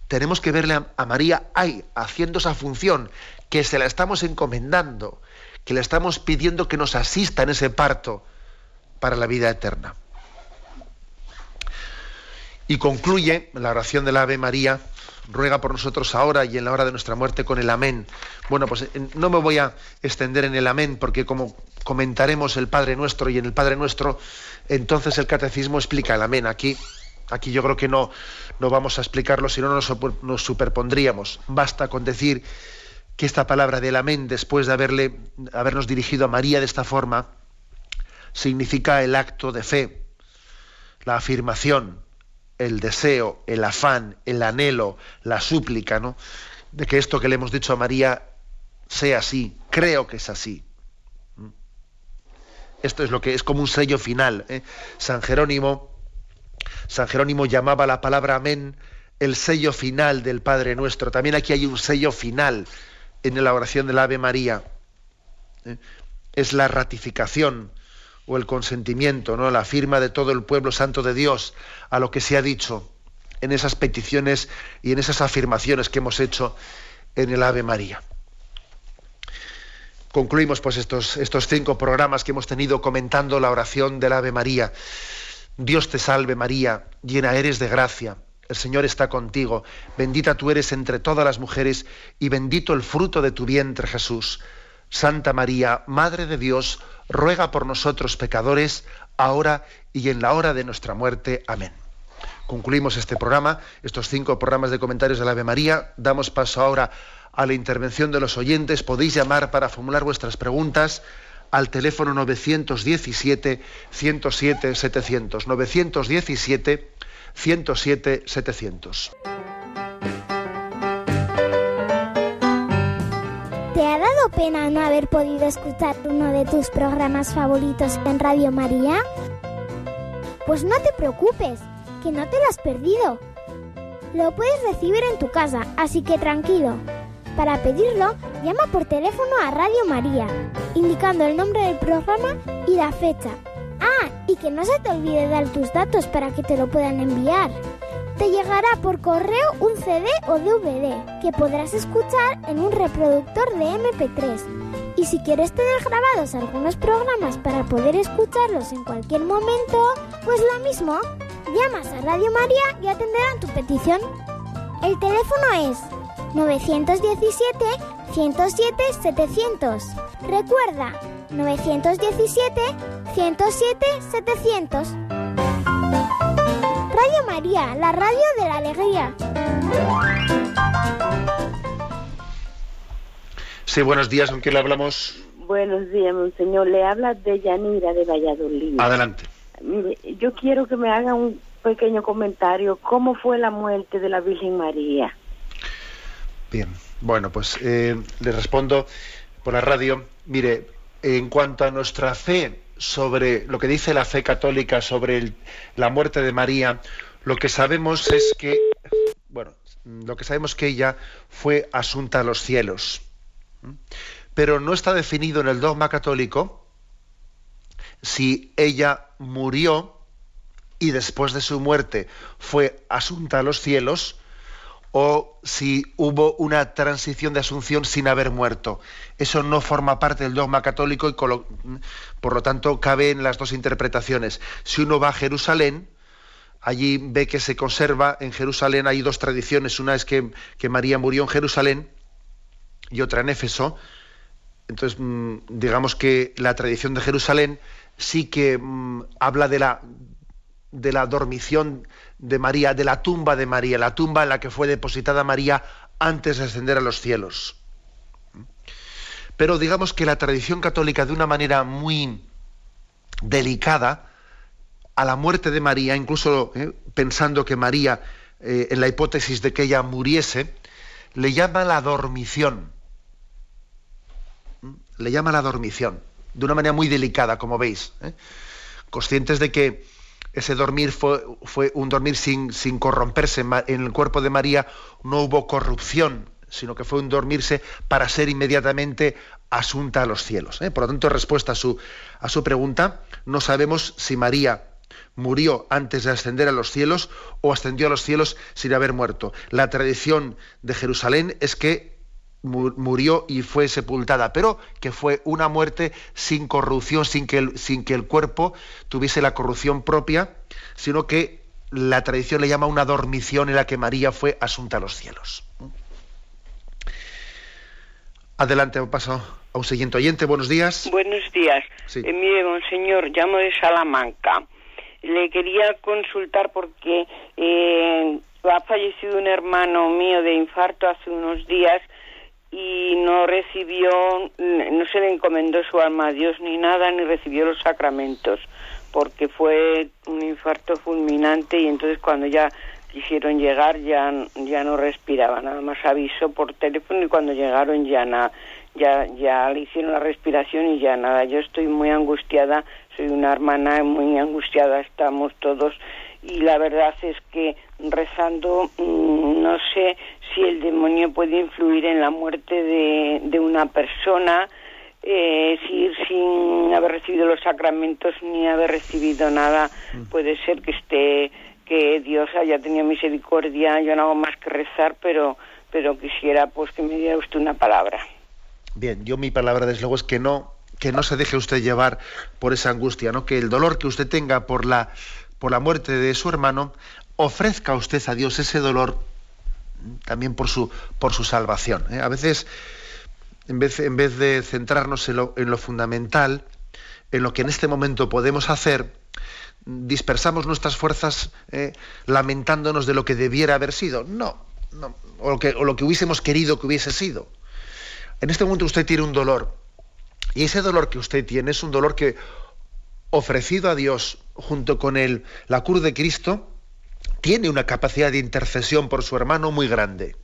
tenemos que verle a, María ahí, haciendo esa función, que se la estamos encomendando, que le estamos pidiendo que nos asista en ese parto para la vida eterna. Y concluye la oración del Ave María ruega por nosotros ahora y en la hora de nuestra muerte con el amén. Bueno, pues eh, no me voy a extender en el amén porque como comentaremos el Padre Nuestro y en el Padre Nuestro, entonces el catecismo explica el amén. Aquí, aquí yo creo que no, no vamos a explicarlo, si no nos, nos superpondríamos. Basta con decir que esta palabra del amén, después de haberle, habernos dirigido a María de esta forma, significa el acto de fe, la afirmación, el deseo, el afán, el anhelo, la súplica, ¿no? De que esto que le hemos dicho a María sea así. Creo que es así. ¿Mm? Esto es lo que es como un sello final. ¿eh? San Jerónimo, San Jerónimo llamaba la palabra amén el sello final del Padre Nuestro. También aquí hay un sello final en la oración del Ave María. ¿eh? Es la ratificación o el consentimiento, ¿no? la firma de todo el pueblo santo de Dios a lo que se ha dicho en esas peticiones y en esas afirmaciones que hemos hecho en el Ave María. Concluimos pues estos, estos cinco programas que hemos tenido comentando la oración del Ave María. Dios te salve María, llena eres de gracia, el Señor está contigo, bendita tú eres entre todas las mujeres y bendito el fruto de tu vientre Jesús. Santa María, Madre de Dios, ruega por nosotros pecadores, ahora y en la hora de nuestra muerte. Amén. Concluimos este programa, estos cinco programas de comentarios de la Ave María. Damos paso ahora a la intervención de los oyentes. Podéis llamar para formular vuestras preguntas al teléfono 917 107 700. 917 107 700. pena no haber podido escuchar uno de tus programas favoritos en Radio María? Pues no te preocupes, que no te lo has perdido. Lo puedes recibir en tu casa, así que tranquilo. Para pedirlo, llama por teléfono a Radio María, indicando el nombre del programa y la fecha. Ah, y que no se te olvide dar tus datos para que te lo puedan enviar te llegará por correo un CD o DVD que podrás escuchar en un reproductor de MP3. Y si quieres tener grabados algunos programas para poder escucharlos en cualquier momento, pues lo mismo. llamas a Radio María y atenderán tu petición. El teléfono es 917 107 700. Recuerda, 917 107 700. Radio María, la radio de la alegría. Sí, buenos días, ¿con quién le hablamos? Buenos días, monseñor. Le habla de Yanira de Valladolid. Adelante. Mire, yo quiero que me haga un pequeño comentario. ¿Cómo fue la muerte de la Virgen María? Bien, bueno, pues eh, le respondo por la radio. Mire, en cuanto a nuestra fe sobre lo que dice la fe católica sobre la muerte de María, lo que sabemos es que, bueno, lo que sabemos que ella fue asunta a los cielos. Pero no está definido en el dogma católico si ella murió y después de su muerte fue asunta a los cielos o si hubo una transición de asunción sin haber muerto. Eso no forma parte del dogma católico y por lo tanto cabe en las dos interpretaciones. Si uno va a Jerusalén, allí ve que se conserva en Jerusalén, hay dos tradiciones, una es que, que María murió en Jerusalén y otra en Éfeso. Entonces, mm, digamos que la tradición de Jerusalén sí que mm, habla de la, de la dormición de María, de la tumba de María, la tumba en la que fue depositada María antes de ascender a los cielos. Pero digamos que la tradición católica, de una manera muy delicada, a la muerte de María, incluso eh, pensando que María, eh, en la hipótesis de que ella muriese, le llama la dormición. ¿Mm? Le llama la dormición, de una manera muy delicada, como veis. ¿eh? Conscientes de que ese dormir fue, un dormir sin, corromperse. En el cuerpo de María no hubo corrupción, sino que fue un dormirse para ser inmediatamente asunta a los cielos. ¿eh? Por lo tanto, respuesta a su, a su pregunta, no sabemos si María murió antes de ascender a los cielos o ascendió a los cielos sin haber muerto. La tradición de Jerusalén es que murió y fue sepultada, pero que fue una muerte sin corrupción, sin que el, sin que el cuerpo tuviese la corrupción propia, sino que la tradición le llama una dormición en la que María fue asunta a los cielos. Adelante, paso a un siguiente oyente. Buenos días. Buenos días. Sí. Eh, mire, monseñor, llamo de Salamanca. Le quería consultar porque eh, ha fallecido un hermano mío de infarto hace unos días y no recibió, no se le encomendó su alma a Dios ni nada, ni recibió los sacramentos, porque fue un infarto fulminante y entonces cuando ya quisieron llegar ya, ya no respiraba, nada más avisó por teléfono y cuando llegaron ya na- ya, ya le hicieron la respiración y ya nada. Yo estoy muy angustiada, soy una hermana muy angustiada, estamos todos y la verdad es que rezando mm, no sé si el demonio puede influir en la muerte de, de una persona, eh, si ir sin haber recibido los sacramentos ni haber recibido nada, puede ser que esté que Dios haya tenido misericordia, yo no hago más que rezar, pero pero quisiera pues que me diera usted una palabra. Bien, yo mi palabra desde luego es que no que no se deje usted llevar por esa angustia, ¿no? Que el dolor que usted tenga por la por la muerte de su hermano ofrezca usted a Dios ese dolor mm, también por su por su salvación. ¿eh? A veces en vez, en vez de centrarnos en lo, en lo fundamental, en lo que en este momento podemos hacer, dispersamos nuestras fuerzas eh, lamentándonos de lo que debiera haber sido. No, no, o lo que, o lo que hubiésemos querido que hubiese sido. En este momento usted tiene un dolor. Y ese dolor que usted tiene es un dolor que, ofrecido a Dios junto con el, la cruz de Cristo, tiene una capacidad de intercesión por su hermano muy grande.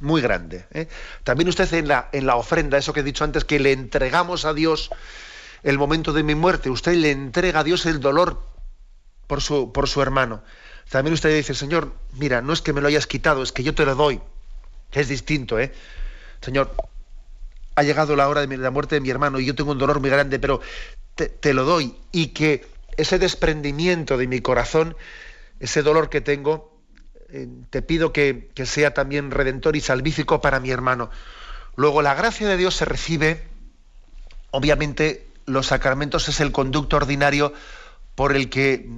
Muy grande. ¿eh? También usted en la, en la ofrenda, eso que he dicho antes, que le entregamos a Dios el momento de mi muerte, usted le entrega a Dios el dolor por su, por su hermano. También usted dice, Señor, mira, no es que me lo hayas quitado, es que yo te lo doy. Es distinto, ¿eh? Señor, ha llegado la hora de la muerte de mi hermano y yo tengo un dolor muy grande, pero te lo doy. Y que ese desprendimiento de mi corazón, ese dolor que tengo, eh, te pido que, que sea también redentor y salvífico para mi hermano. Luego, la gracia de Dios se recibe, obviamente, los sacramentos es el conducto ordinario por el que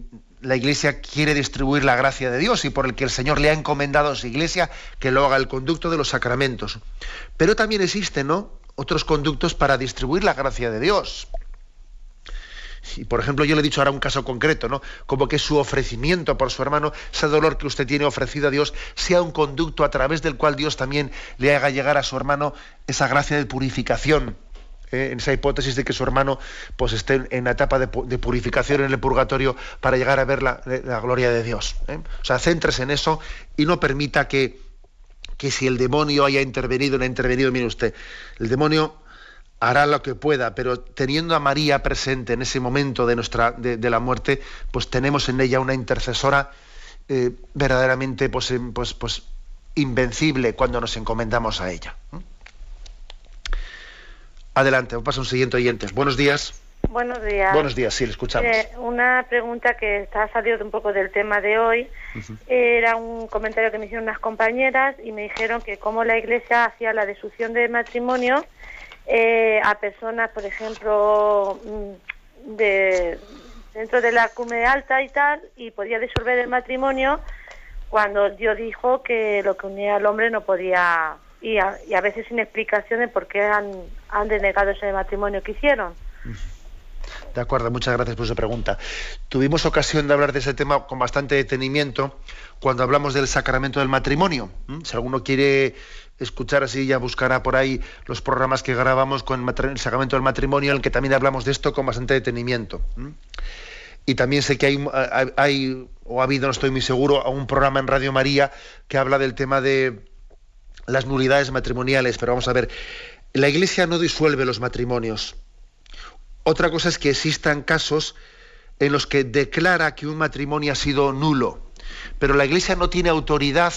la Iglesia quiere distribuir la gracia de Dios y por el que el Señor le ha encomendado a su Iglesia que lo haga el conducto de los sacramentos. Pero también existen ¿no? otros conductos para distribuir la gracia de Dios. Y por ejemplo, yo le he dicho ahora un caso concreto, ¿no? Como que su ofrecimiento por su hermano, ese dolor que usted tiene ofrecido a Dios, sea un conducto a través del cual Dios también le haga llegar a su hermano esa gracia de purificación ¿eh? en esa hipótesis de que su hermano pues esté en la etapa de, purificación en el purgatorio para llegar a ver la, gloria de Dios. ¿eh? O sea, céntrese en eso y no permita que, que si el demonio haya intervenido, no ha intervenido, mire usted, el demonio hará lo que pueda, pero teniendo a María presente en ese momento de, nuestra, de, la muerte, pues tenemos en ella una intercesora eh, verdaderamente pues, pues, pues, invencible cuando nos encomendamos a ella. Adelante, pasa un siguiente oyente. Buenos días. Buenos días. Buenos días, sí, le escuchamos. Eh, una pregunta que está saliendo un poco del tema de hoy. Era un comentario que me hicieron unas compañeras y me dijeron que como la Iglesia hacía la desución de matrimonio eh, a personas, por ejemplo, mm, de dentro de la cume alta y tal, y podía disolver el matrimonio cuando Dios dijo que lo que unía al hombre no podía y a, veces sin explicaciones por qué han denegado ese matrimonio que hicieron. De acuerdo, muchas gracias por su pregunta. Tuvimos ocasión de hablar de ese tema con bastante detenimiento cuando hablamos del sacramento del matrimonio. Si alguno quiere escuchar así, ya buscará por ahí los programas que grabamos con el sacramento del matrimonio, en el que también hablamos de esto con bastante detenimiento. Y también sé que hay, hay, o ha habido, no estoy muy seguro, un programa en Radio María que habla del tema de las nulidades matrimoniales, pero vamos a ver, la Iglesia no disuelve los matrimonios. Otra cosa es que existan casos en los que declara que un matrimonio ha sido nulo, pero la Iglesia no tiene autoridad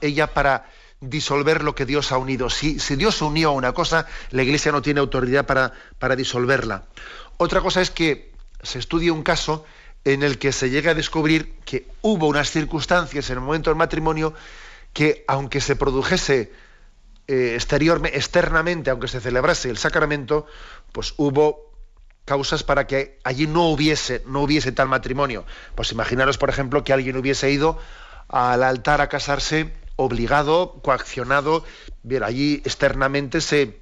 ella para disolver lo que Dios ha unido. Si, Dios unió una cosa, la Iglesia no tiene autoridad para, para disolverla. Otra cosa es que se estudie un caso en el que se llegue a descubrir que hubo unas circunstancias en el momento del matrimonio que aunque se produjese eh, externamente, aunque se celebrase el sacramento, pues hubo causas para que allí no hubiese, no hubiese tal matrimonio. Pues imaginaros, por ejemplo, que alguien hubiese ido al altar a casarse obligado, coaccionado, bien, allí externamente se,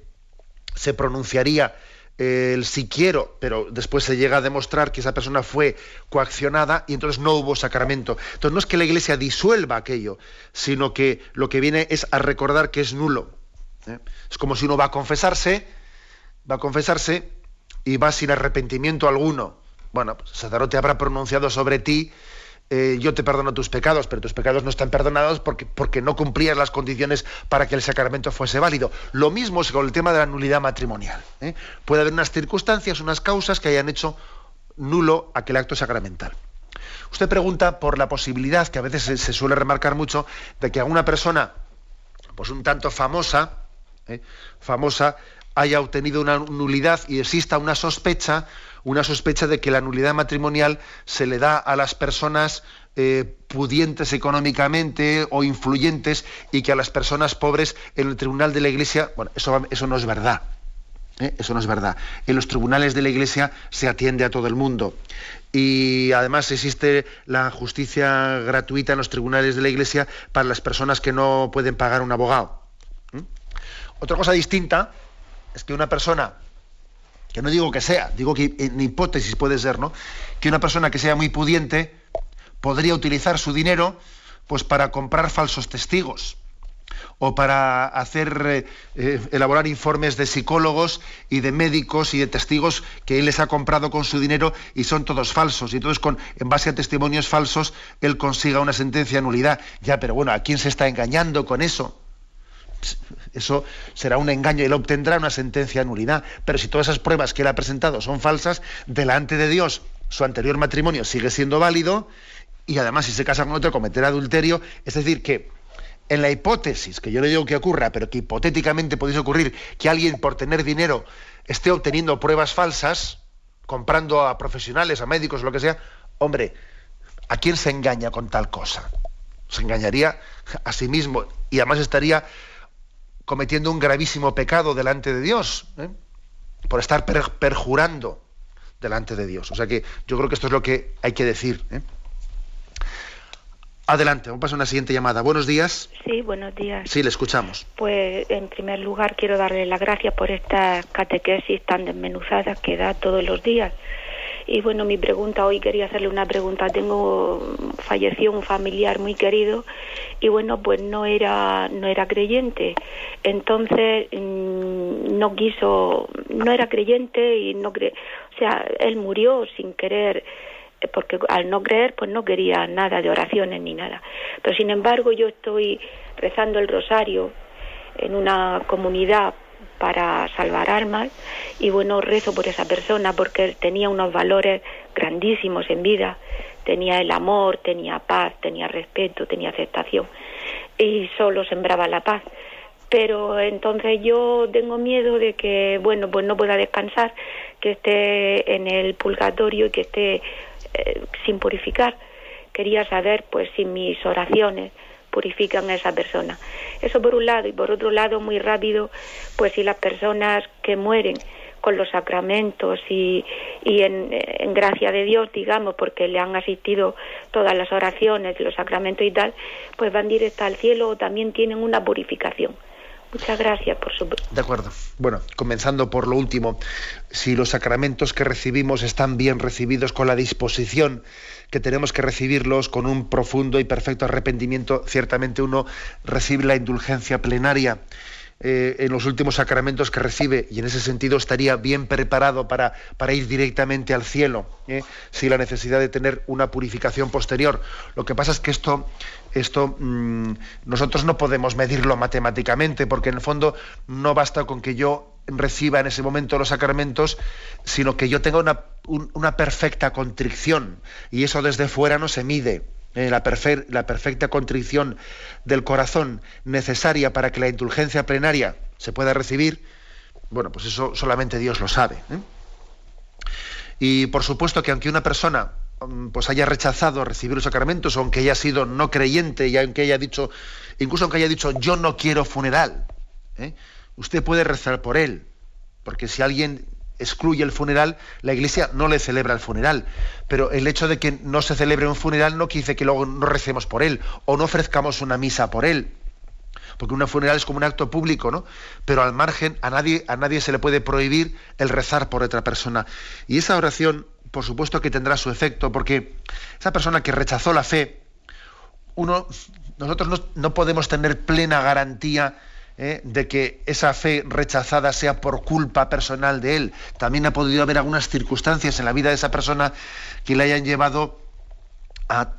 se pronunciaría el si quiero, pero después se llega a demostrar que esa persona fue coaccionada y entonces no hubo sacramento. Entonces no es que la iglesia disuelva aquello, sino que lo que viene es a recordar que es nulo. ¿eh? Es como si uno va a confesarse, va a confesarse y va sin arrepentimiento alguno. Bueno, pues el sacerdote habrá pronunciado sobre ti eh, yo te perdono tus pecados, pero tus pecados no están perdonados porque, porque no cumplías las condiciones para que el sacramento fuese válido. Lo mismo es con el tema de la nulidad matrimonial. ¿eh? Puede haber unas circunstancias, unas causas que hayan hecho nulo aquel acto sacramental. Usted pregunta por la posibilidad, que a veces se, suele remarcar mucho, de que alguna persona, pues un tanto famosa, ¿eh? famosa, haya obtenido una nulidad y exista una sospecha una sospecha de que la nulidad matrimonial se le da a las personas eh, pudientes económicamente o influyentes y que a las personas pobres en el tribunal de la Iglesia, bueno, eso, eso no es verdad. ¿eh? Eso no es verdad. En los tribunales de la Iglesia se atiende a todo el mundo. Y además existe la justicia gratuita en los tribunales de la Iglesia para las personas que no pueden pagar un abogado. Otra cosa distinta es que una persona que no digo que sea, digo que en hipótesis puede ser, ¿no? Que una persona que sea muy pudiente podría utilizar su dinero pues para comprar falsos testigos o para hacer eh, eh, elaborar informes de psicólogos y de médicos y de testigos que él les ha comprado con su dinero y son todos falsos. Y entonces con en base a testimonios falsos él consiga una sentencia de nulidad. Ya pero bueno a quién se está engañando con eso eso será un engaño y él obtendrá una sentencia de nulidad. Pero si todas esas pruebas que él ha presentado son falsas, delante de Dios su anterior matrimonio sigue siendo válido y además si se casa con otro cometerá adulterio. Es decir, que en la hipótesis, que yo no digo que ocurra, pero que hipotéticamente pudiese ocurrir que alguien por tener dinero esté obteniendo pruebas falsas, comprando a profesionales, a médicos, lo que sea, hombre, ¿a quién se engaña con tal cosa? Se engañaría a sí mismo y además estaría cometiendo un gravísimo pecado delante de Dios, ¿eh? por estar perjurando delante de Dios. O sea que yo creo que esto es lo que hay que decir. ¿eh? Adelante, vamos a pasar a una siguiente llamada. Buenos días. Sí, buenos días. Sí, le escuchamos. Pues en primer lugar quiero darle las gracias por estas catequesis tan desmenuzadas que da todos los días. Y bueno, mi pregunta hoy quería hacerle una pregunta. Tengo falleció un familiar muy querido y bueno, pues no era no era creyente. Entonces mm, no quiso no era creyente y no cre o sea, él murió sin querer eh, porque al no creer pues no quería nada de oraciones ni nada. Pero sin embargo yo estoy rezando el rosario en una comunidad para salvar almas y bueno, rezo por esa persona porque él tenía unos valores grandísimos en vida, tenía el amor, tenía paz, tenía respeto, tenía aceptación y solo sembraba la paz. Pero entonces yo tengo miedo de que, bueno, pues no pueda descansar, que esté en el purgatorio y que esté eh, sin purificar. Quería saber, pues, si mis oraciones purifican a esa persona. Eso por un lado. Y por otro lado, muy rápido, pues si las personas que mueren con los sacramentos y, y en, en, gracia de Dios, digamos, porque le han asistido todas las oraciones, los sacramentos y tal, pues van directo al cielo o también tienen una purificación. Muchas gracias por su. De acuerdo. Bueno, comenzando por lo último, si los sacramentos que recibimos están bien recibidos con la disposición que tenemos que recibirlos con un profundo y perfecto arrepentimiento, ciertamente uno recibe la indulgencia plenaria. Eh, en los últimos sacramentos que recibe y en ese sentido estaría bien preparado para, ir directamente al cielo, ¿eh? sin la necesidad de tener una purificación posterior. Lo que pasa es que esto esto mmm, nosotros no podemos medirlo matemáticamente, porque en el fondo no basta con que yo reciba en ese momento los sacramentos, sino que yo tenga una, un, una perfecta contrición, y eso desde fuera no se mide. Eh, la, perfe la, perfecta contrición del corazón necesaria para que la indulgencia plenaria se pueda recibir, bueno, pues eso solamente Dios lo sabe. ¿eh? Y por supuesto que aunque una persona Mm, pues haya rechazado recibir los sacramentos, aunque haya sido no creyente y aunque haya dicho, incluso aunque haya dicho yo no quiero funeral, ¿eh? usted puede rezar por él, porque si alguien excluye el funeral, la iglesia no le celebra el funeral. Pero el hecho de que no se celebre un funeral no quiere que luego no recemos por él o no ofrezcamos una misa por él. Porque un funeral es como un acto público, ¿no? Pero al margen, a nadie, a nadie se le puede prohibir el rezar por otra persona. Y esa oración por supuesto que tendrá su efecto, porque esa persona que rechazó la fe, uno, nosotros no, no podemos tener plena garantía ¿eh? de que esa fe rechazada sea por culpa personal de él. También ha podido haber algunas circunstancias en la vida de esa persona que le hayan llevado a,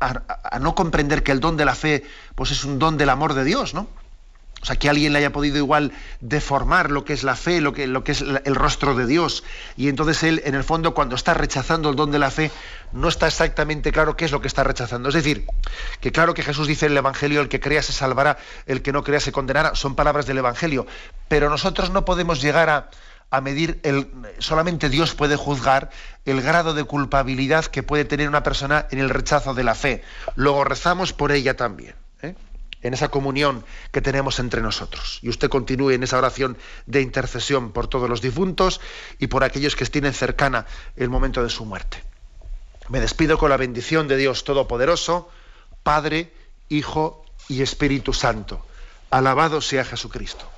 a, a no comprender que el don de la fe pues es un don del amor de Dios, ¿no? O sea, que alguien le haya podido igual deformar lo que es la fe, lo que, lo que es el rostro de Dios. Y entonces él, en el fondo, cuando está rechazando el don de la fe, no está exactamente claro qué es lo que está rechazando. Es decir, que claro que Jesús dice en el Evangelio, el que crea se salvará, el que no crea se condenará, son palabras del Evangelio. Pero nosotros no podemos llegar a, a medir, el, solamente Dios puede juzgar el grado de culpabilidad que puede tener una persona en el rechazo de la fe. Luego rezamos por ella también. En esa comunión que tenemos entre nosotros. Y usted continúe en esa oración de intercesión por todos los difuntos y por aquellos que tienen cercana el momento de su muerte. Me despido con la bendición de Dios Todopoderoso, Padre, Hijo y Espíritu Santo. Alabado sea Jesucristo.